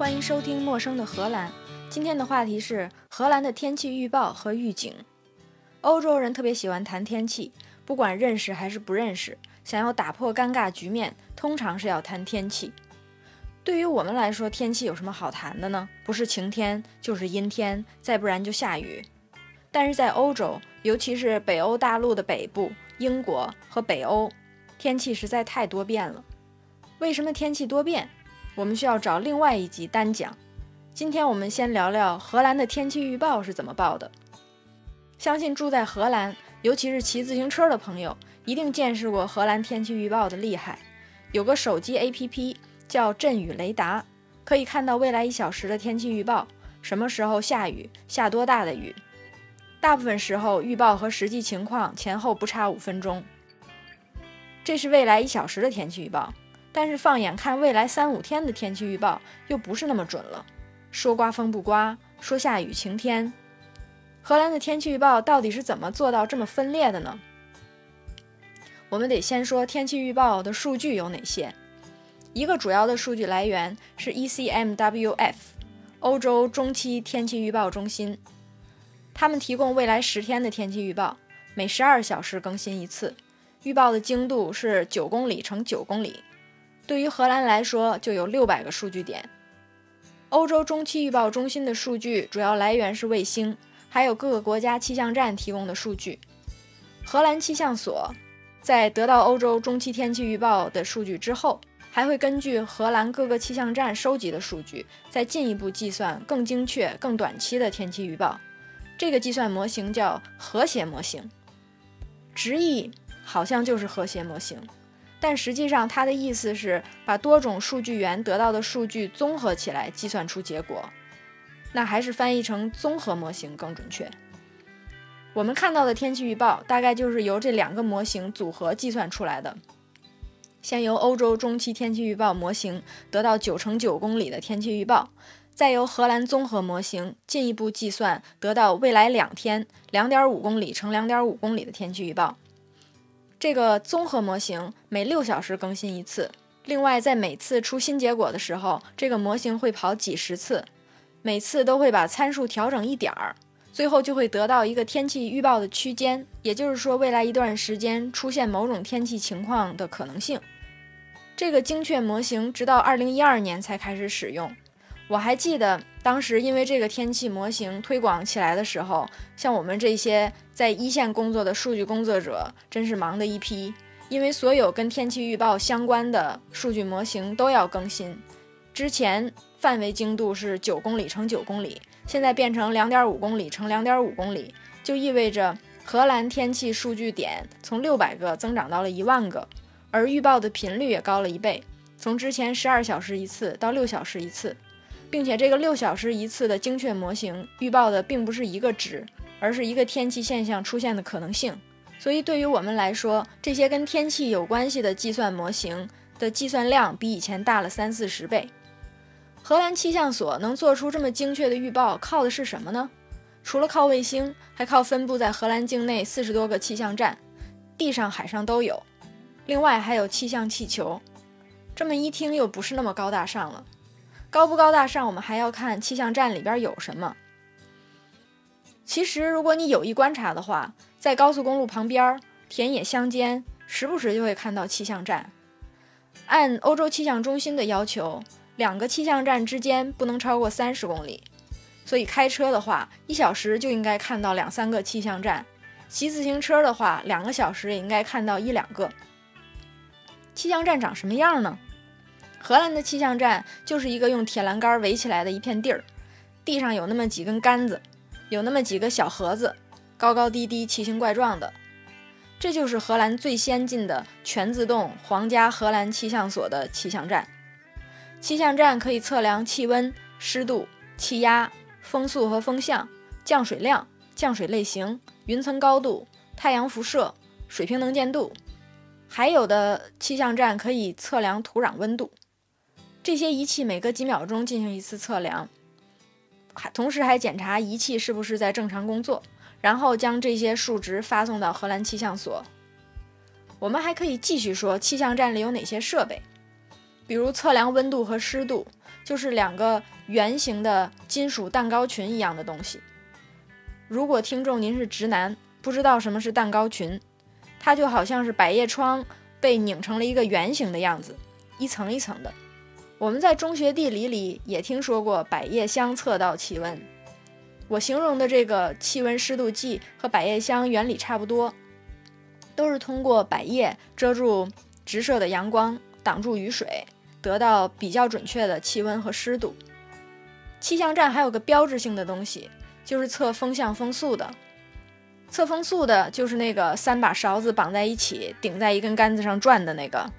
欢迎收听《陌生的荷兰》。今天的话题是荷兰的天气预报和预警。欧洲人特别喜欢谈天气，不管认识还是不认识，想要打破尴尬局面，通常是要谈天气。对于我们来说，天气有什么好谈的呢？不是晴天，就是阴天，再不然就下雨。但是在欧洲，尤其是北欧大陆的北部、英国和北欧，天气实在太多变了。为什么天气多变？我们需要找另外一集单讲。今天我们先聊聊荷兰的天气预报是怎么报的。相信住在荷兰，尤其是骑自行车的朋友，一定见识过荷兰天气预报的厉害。有个手机 APP 叫阵雨雷达，可以看到未来一小时的天气预报，什么时候下雨，下多大的雨。大部分时候，预报和实际情况前后不差五分钟。这是未来一小时的天气预报。但是放眼看未来三五天的天气预报，又不是那么准了。说刮风不刮，说下雨晴天。荷兰的天气预报到底是怎么做到这么分裂的呢？我们得先说天气预报的数据有哪些。一个主要的数据来源是 ECMWF，欧洲中期天气预报中心。他们提供未来十天的天气预报，每十二小时更新一次，预报的精度是九公里乘九公里。对于荷兰来说，就有六百个数据点。欧洲中期预报中心的数据主要来源是卫星，还有各个国家气象站提供的数据。荷兰气象所在得到欧洲中期天气预报的数据之后，还会根据荷兰各个气象站收集的数据，再进一步计算更精确、更短期的天气预报。这个计算模型叫和谐模型，直译好像就是和谐模型。但实际上，它的意思是把多种数据源得到的数据综合起来计算出结果，那还是翻译成综合模型更准确。我们看到的天气预报大概就是由这两个模型组合计算出来的。先由欧洲中期天气预报模型得到九乘九公里的天气预报，再由荷兰综合模型进一步计算得到未来两天两点五公里乘两点五公里的天气预报。这个综合模型每六小时更新一次，另外在每次出新结果的时候，这个模型会跑几十次，每次都会把参数调整一点儿，最后就会得到一个天气预报的区间，也就是说未来一段时间出现某种天气情况的可能性。这个精确模型直到二零一二年才开始使用。我还记得当时因为这个天气模型推广起来的时候，像我们这些在一线工作的数据工作者，真是忙的一批。因为所有跟天气预报相关的数据模型都要更新。之前范围精度是九公里乘九公里，现在变成两点五公里乘两点五公里，就意味着荷兰天气数据点从六百个增长到了一万个，而预报的频率也高了一倍，从之前十二小时一次到六小时一次。并且这个六小时一次的精确模型预报的并不是一个值，而是一个天气现象出现的可能性。所以对于我们来说，这些跟天气有关系的计算模型的计算量比以前大了三四十倍。荷兰气象所能做出这么精确的预报，靠的是什么呢？除了靠卫星，还靠分布在荷兰境内四十多个气象站，地上海上都有。另外还有气象气球。这么一听又不是那么高大上了。高不高大上，我们还要看气象站里边有什么。其实，如果你有意观察的话，在高速公路旁边、田野乡间，时不时就会看到气象站。按欧洲气象中心的要求，两个气象站之间不能超过三十公里，所以开车的话，一小时就应该看到两三个气象站；骑自行车的话，两个小时也应该看到一两个。气象站长什么样呢？荷兰的气象站就是一个用铁栏杆围起来的一片地儿，地上有那么几根杆子，有那么几个小盒子，高高低低、奇形怪状的。这就是荷兰最先进的全自动皇家荷兰气象所的气象站。气象站可以测量气温、湿度、气压、风速和风向、降水量、降水类型、云层高度、太阳辐射、水平能见度，还有的气象站可以测量土壤温度。这些仪器每隔几秒钟进行一次测量，还同时还检查仪器是不是在正常工作，然后将这些数值发送到荷兰气象所。我们还可以继续说气象站里有哪些设备，比如测量温度和湿度，就是两个圆形的金属蛋糕群一样的东西。如果听众您是直男，不知道什么是蛋糕群，它就好像是百叶窗被拧成了一个圆形的样子，一层一层的。我们在中学地理里也听说过百叶箱测到气温。我形容的这个气温湿度计和百叶箱原理差不多，都是通过百叶遮住直射的阳光，挡住雨水，得到比较准确的气温和湿度。气象站还有个标志性的东西。就是测风向风速的，测风速的就是那个三把勺子绑在一起，顶在一根杆子上转的那个。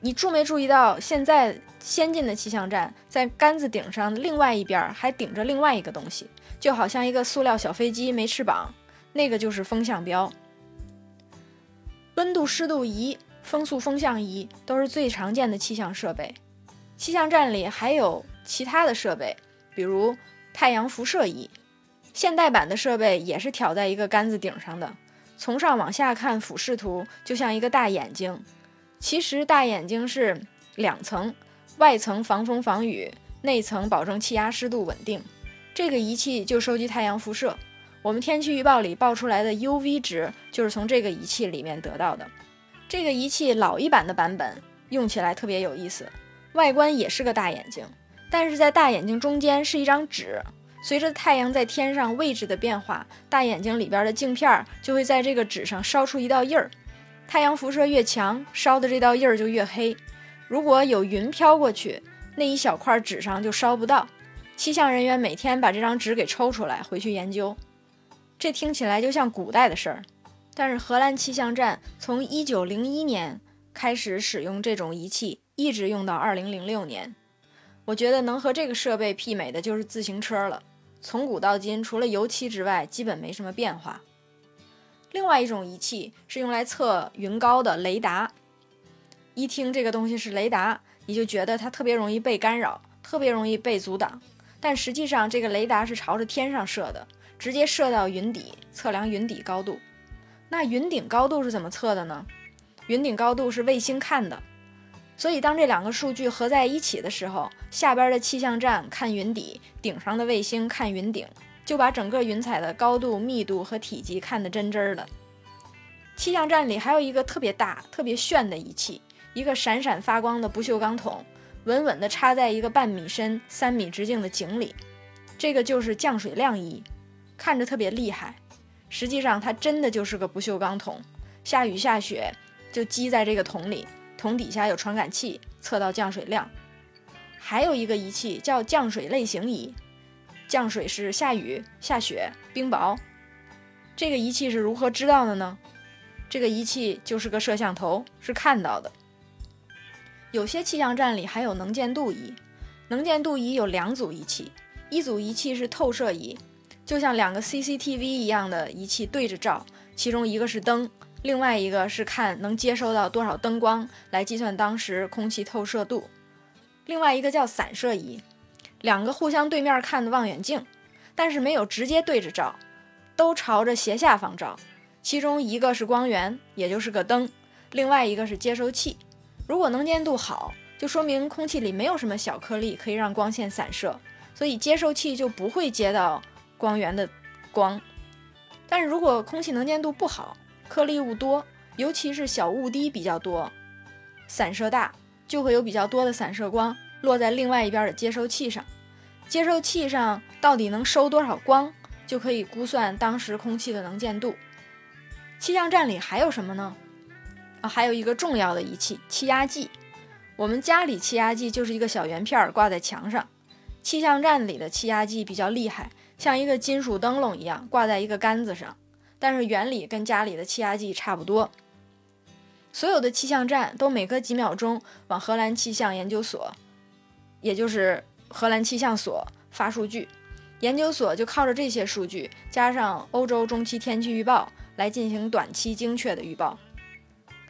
你注没注意到，现在先进的气象站在杆子顶上另外一边还顶着另外一个东西，就好像一个塑料小飞机没翅膀，那个就是风向标。温度、湿度仪、风速、风向仪都是最常见的气象设备。气象站里还有其他的设备，比如太阳辐射仪。现代版的设备也是挑在一个杆子顶上的，从上往下看俯视图就像一个大眼睛。其实大眼睛是两层，外层防风防雨，内层保证气压湿度稳定。这个仪器就收集太阳辐射，我们天气预报里报出来的 UV 值就是从这个仪器里面得到的。这个仪器老一版的版本用起来特别有意思，外观也是个大眼睛，但是在大眼睛中间是一张纸。随着太阳在天上位置的变化，大眼睛里边的镜片就会在这个纸上烧出一道印儿。太阳辐射越强，烧的这道印儿就越黑。如果有云飘过去，那一小块纸上就烧不到。气象人员每天把这张纸给抽出来回去研究。这听起来就像古代的事儿，但是荷兰气象站从1901年开始使用这种仪器，一直用到2006年。我觉得能和这个设备媲美的就是自行车了。从古到今，除了油漆之外，基本没什么变化。另外一种仪器是用来测云高的雷达。一听这个东西是雷达，你就觉得它特别容易被干扰，特别容易被阻挡。但实际上，这个雷达是朝着天上射的，直接射到云底，测量云底高度。那云顶高度是怎么测的呢？云顶高度是卫星看的。所以，当这两个数据合在一起的时候，下边的气象站看云底，顶上的卫星看云顶，就把整个云彩的高度、密度和体积看得真真的。气象站里还有一个特别大、特别炫的仪器，一个闪闪发光的不锈钢桶，稳稳地插在一个半米深、三米直径的井里。这个就是降水量仪，看着特别厉害，实际上它真的就是个不锈钢桶，下雨下雪就积在这个桶里。桶底下有传感器，测到降水量。还有一个仪器叫降水类型仪，降水是下雨、下雪、冰雹。这个仪器是如何知道的呢？这个仪器就是个摄像头，是看到的。有些气象站里还有能见度仪，能见度仪有两组仪器，一组仪器是透射仪，就像两个 CCTV 一样的仪器对着照，其中一个是灯。另外一个是看能接收到多少灯光来计算当时空气透射度，另外一个叫散射仪，两个互相对面看的望远镜，但是没有直接对着照，都朝着斜下方照。其中一个是光源，也就是个灯；另外一个是接收器。如果能见度好，就说明空气里没有什么小颗粒可以让光线散射，所以接收器就不会接到光源的光。但是如果空气能见度不好，颗粒物多，尤其是小雾滴比较多，散射大，就会有比较多的散射光落在另外一边的接收器上。接收器上到底能收多少光，就可以估算当时空气的能见度。气象站里还有什么呢？啊，还有一个重要的仪器——气压计。我们家里气压计就是一个小圆片挂在墙上，气象站里的气压计比较厉害，像一个金属灯笼一样挂在一个杆子上。但是原理跟家里的气压计差不多。所有的气象站都每隔几秒钟往荷兰气象研究所，也就是荷兰气象所发数据，研究所就靠着这些数据加上欧洲中期天气预报来进行短期精确的预报。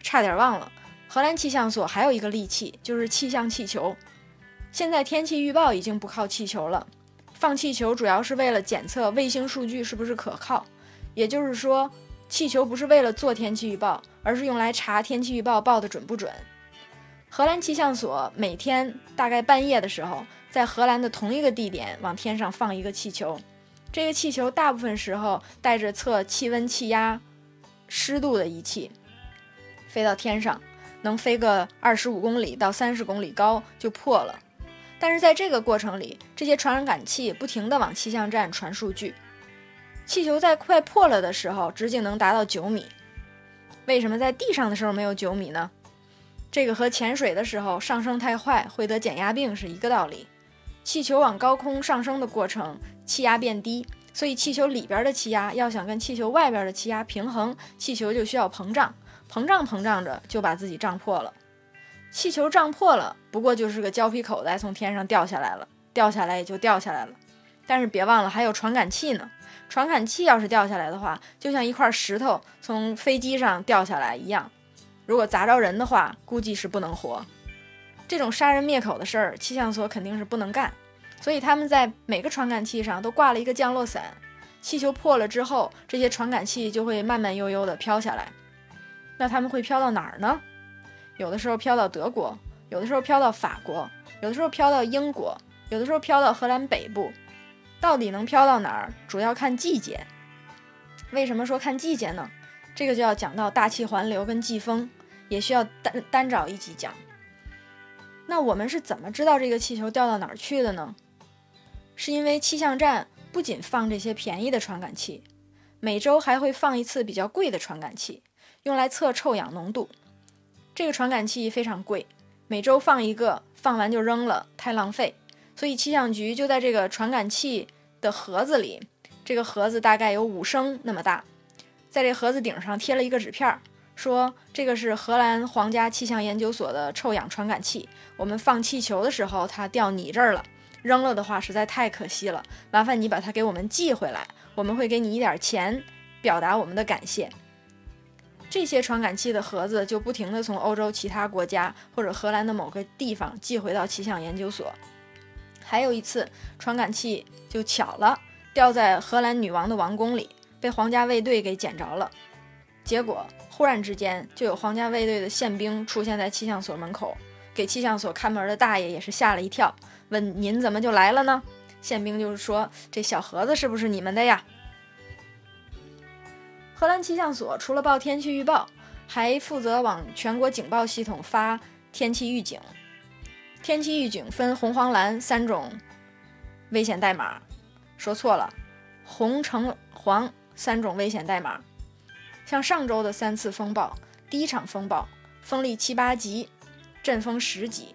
差点忘了，荷兰气象所还有一个利器，就是气象气球。现在天气预报已经不靠气球了，放气球主要是为了检测卫星数据是不是可靠。也就是说，气球不是为了做天气预报，而是用来查天气预报报的准不准。荷兰气象所每天大概半夜的时候，在荷兰的同一个地点往天上放一个气球，这个气球大部分时候带着测气温、气压、湿度的仪器，飞到天上，能飞个二十五公里到三十公里高就破了。但是在这个过程里，这些传感器不停地往气象站传数据。气球在快破了的时候，直径能达到九米。为什么在地上的时候没有九米呢？这个和潜水的时候上升太快会得减压病是一个道理。气球往高空上升的过程，气压变低，所以气球里边的气压要想跟气球外边的气压平衡，气球就需要膨胀，膨胀膨胀着就把自己胀破了。气球胀破了，不过就是个胶皮口袋从天上掉下来了，掉下来也就掉下来了。但是别忘了还有传感器呢。传感器要是掉下来的话，就像一块石头从飞机上掉下来一样，如果砸着人的话，估计是不能活。这种杀人灭口的事儿，气象所肯定是不能干，所以他们在每个传感器上都挂了一个降落伞。气球破了之后，这些传感器就会慢慢悠悠地飘下来。那他们会飘到哪儿呢？有的时候飘到德国，有的时候飘到法国，有的时候飘到英国，有的时候飘到荷兰北部。到底能飘到哪儿，主要看季节。为什么说看季节呢？这个就要讲到大气环流跟季风，也需要单单找一集讲。那我们是怎么知道这个气球掉到哪儿去的呢？是因为气象站不仅放这些便宜的传感器，每周还会放一次比较贵的传感器，用来测臭氧浓度。这个传感器非常贵，每周放一个，放完就扔了，太浪费。所以气象局就在这个传感器的盒子里，这个盒子大概有五升那么大，在这盒子顶上贴了一个纸片儿，说这个是荷兰皇家气象研究所的臭氧传感器。我们放气球的时候，它掉你这儿了，扔了的话实在太可惜了，麻烦你把它给我们寄回来，我们会给你一点钱，表达我们的感谢。这些传感器的盒子就不停地从欧洲其他国家或者荷兰的某个地方寄回到气象研究所。还有一次，传感器就巧了掉在荷兰女王的王宫里，被皇家卫队给捡着了。结果忽然之间，就有皇家卫队的宪兵出现在气象所门口，给气象所看门的大爷也是吓了一跳，问：“您怎么就来了呢？”宪兵就是说：“这小盒子是不是你们的呀？”荷兰气象所除了报天气预报，还负责往全国警报系统发天气预警。天气预警分红、黄、蓝三种危险代码，说错了，红、橙、黄三种危险代码。像上周的三次风暴，第一场风暴风力七八级，阵风十级，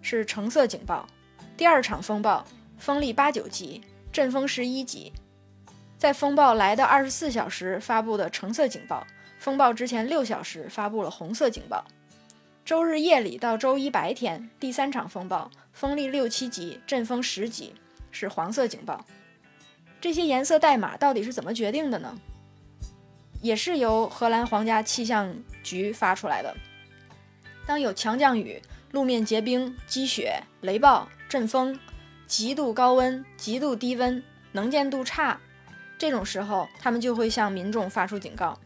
是橙色警报；第二场风暴风力八九级，阵风十一级，在风暴来的二十四小时发布的橙色警报，风暴之前六小时发布了红色警报。周日夜里到周一白天，第三场风暴风力六七级，阵风十级，是黄色警报。这些颜色代码到底是怎么决定的呢？也是由荷兰皇家气象局发出来的。当有强降雨、路面结冰、积雪、雷暴、阵风、极度高温、极度低温、能见度差这种时候，他们就会向民众发出警告。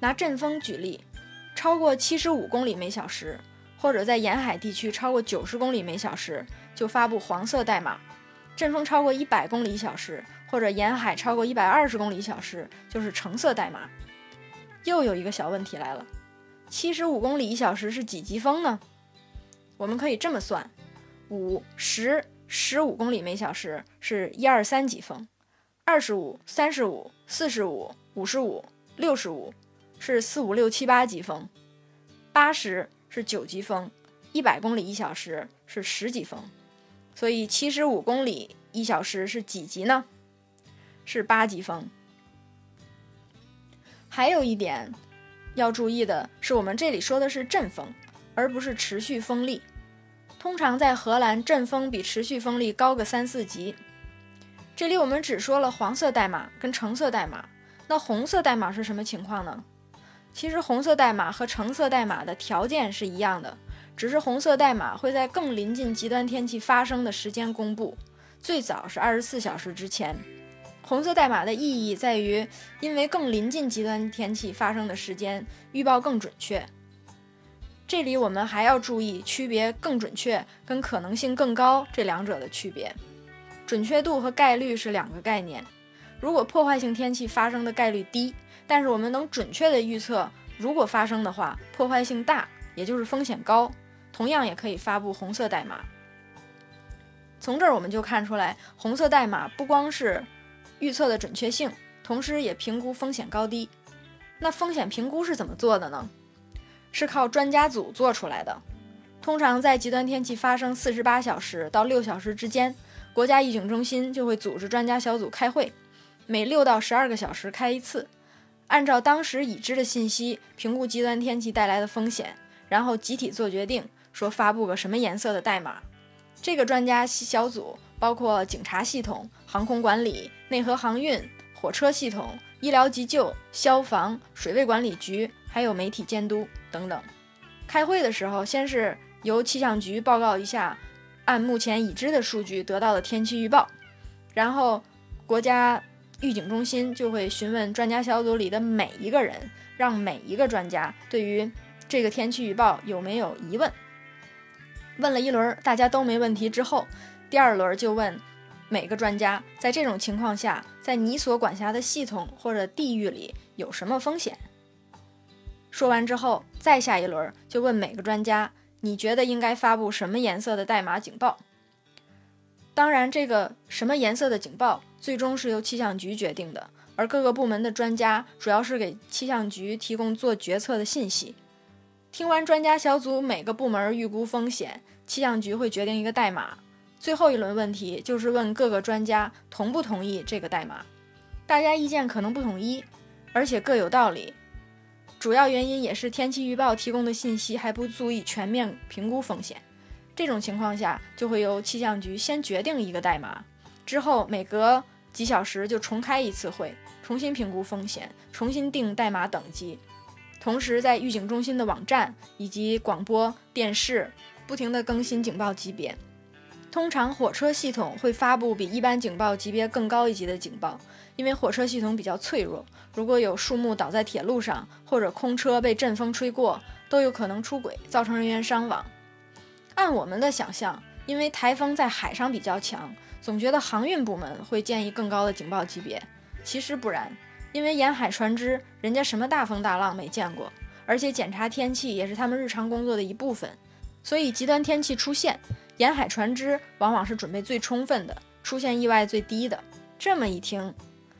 拿阵风举例。超过七十五公里每小时，或者在沿海地区超过九十公里每小时，就发布黄色代码；阵风超过一百公里一小时，或者沿海超过一百二十公里小时，就是橙色代码。又有一个小问题来了：七十五公里一小时是几级风呢？我们可以这么算：五、十、十五公里每小时是一二三级风；二十五、三十五、四十五、五十五、六十五。是四五六七八级风，八十是九级风，一百公里一小时是十级风，所以七十五公里一小时是几级呢？是八级风。还有一点要注意的是，我们这里说的是阵风，而不是持续风力。通常在荷兰，阵风比持续风力高个三四级。这里我们只说了黄色代码跟橙色代码，那红色代码是什么情况呢？其实红色代码和橙色代码的条件是一样的，只是红色代码会在更临近极端天气发生的时间公布，最早是二十四小时之前。红色代码的意义在于，因为更临近极端天气发生的时间，预报更准确。这里我们还要注意区别更准确跟可能性更高这两者的区别。准确度和概率是两个概念。如果破坏性天气发生的概率低，但是我们能准确的预测，如果发生的话，破坏性大，也就是风险高，同样也可以发布红色代码。从这儿我们就看出来，红色代码不光是预测的准确性，同时也评估风险高低。那风险评估是怎么做的呢？是靠专家组做出来的。通常在极端天气发生四十八小时到六小时之间，国家预警中心就会组织专家小组开会，每六到十二个小时开一次，按照当时已知的信息评估极端天气带来的风险，然后集体做决定，说发布个什么颜色的代码。这个专家小组包括警察系统、航空管理、内河航运、火车系统。医疗急救、消防、水位管理局，还有媒体监督等等。开会的时候，先是由气象局报告一下按目前已知的数据得到的天气预报，然后国家预警中心就会询问专家小组里的每一个人，让每一个专家对于这个天气预报有没有疑问。问了一轮，大家都没问题之后，第二轮就问。每个专家在这种情况下，在你所管辖的系统或者地域里有什么风险？说完之后，再下一轮就问每个专家，你觉得应该发布什么颜色的代码警报？当然，这个什么颜色的警报最终是由气象局决定的，而各个部门的专家主要是给气象局提供做决策的信息。听完专家小组每个部门预估风险，气象局会决定一个代码。最后一轮问题就是问各个专家同不同意这个代码，大家意见可能不统一，而且各有道理。主要原因也是天气预报提供的信息还不足以全面评估风险。这种情况下，就会由气象局先决定一个代码，之后每隔几小时就重开一次会，重新评估风险，重新定代码等级。同时，在预警中心的网站以及广播电视不停地更新警报级别。通常火车系统会发布比一般警报级别更高一级的警报，因为火车系统比较脆弱，如果有树木倒在铁路上，或者空车被阵风吹过，都有可能出轨，造成人员伤亡。按我们的想象，因为台风在海上比较强，总觉得航运部门会建议更高的警报级别。其实不然，因为沿海船只人家什么大风大浪没见过，而且检查天气也是他们日常工作的一部分，所以极端天气出现。沿海船只往往是准备最充分的，出现意外最低的。这么一听，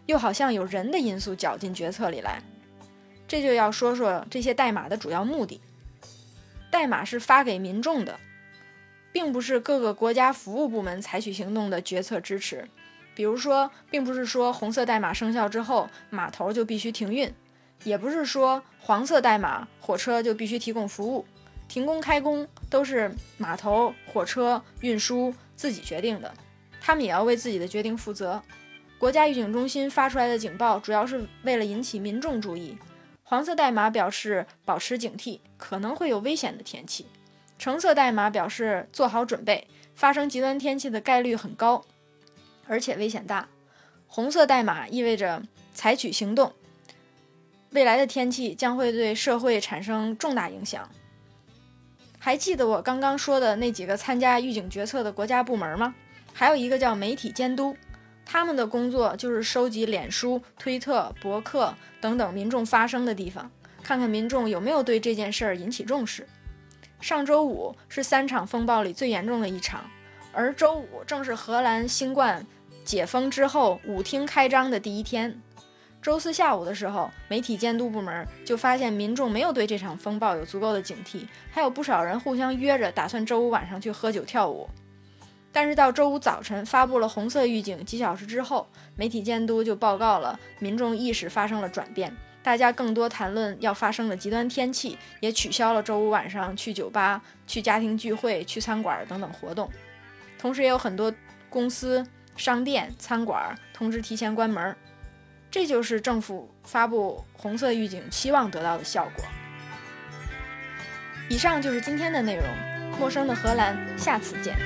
又好像有人的因素搅进决策里来。这就要说说这些代码的主要目的。代码是发给民众的，并不是各个国家服务部门采取行动的决策支持。比如说，并不是说红色代码生效之后，码头就必须停运；也不是说黄色代码火车就必须提供服务。停工开工都是码头、火车运输自己决定的，他们也要为自己的决定负责。国家预警中心发出来的警报，主要是为了引起民众注意。黄色代码表示保持警惕，可能会有危险的天气；橙色代码表示做好准备，发生极端天气的概率很高，而且危险大；红色代码意味着采取行动，未来的天气将会对社会产生重大影响。还记得我刚刚说的那几个参加预警决策的国家部门吗？还有一个叫媒体监督，他们的工作就是收集脸书、推特、博客等等民众发声的地方，看看民众有没有对这件事儿引起重视。上周五是三场风暴里最严重的一场，而周五正是荷兰新冠解封之后舞厅开张的第一天。周四下午的时候，媒体监督部门就发现民众没有对这场风暴有足够的警惕，还有不少人互相约着打算周五晚上去喝酒跳舞。但是到周五早晨发布了红色预警几小时之后，媒体监督就报告了民众意识发生了转变，大家更多谈论要发生的极端天气，也取消了周五晚上去酒吧、去家庭聚会、去餐馆等等活动。同时，也有很多公司、商店、餐馆通知提前关门。这就是政府发布红色预警期望得到的效果。以上就是今天的内容，陌生的荷兰，下次见。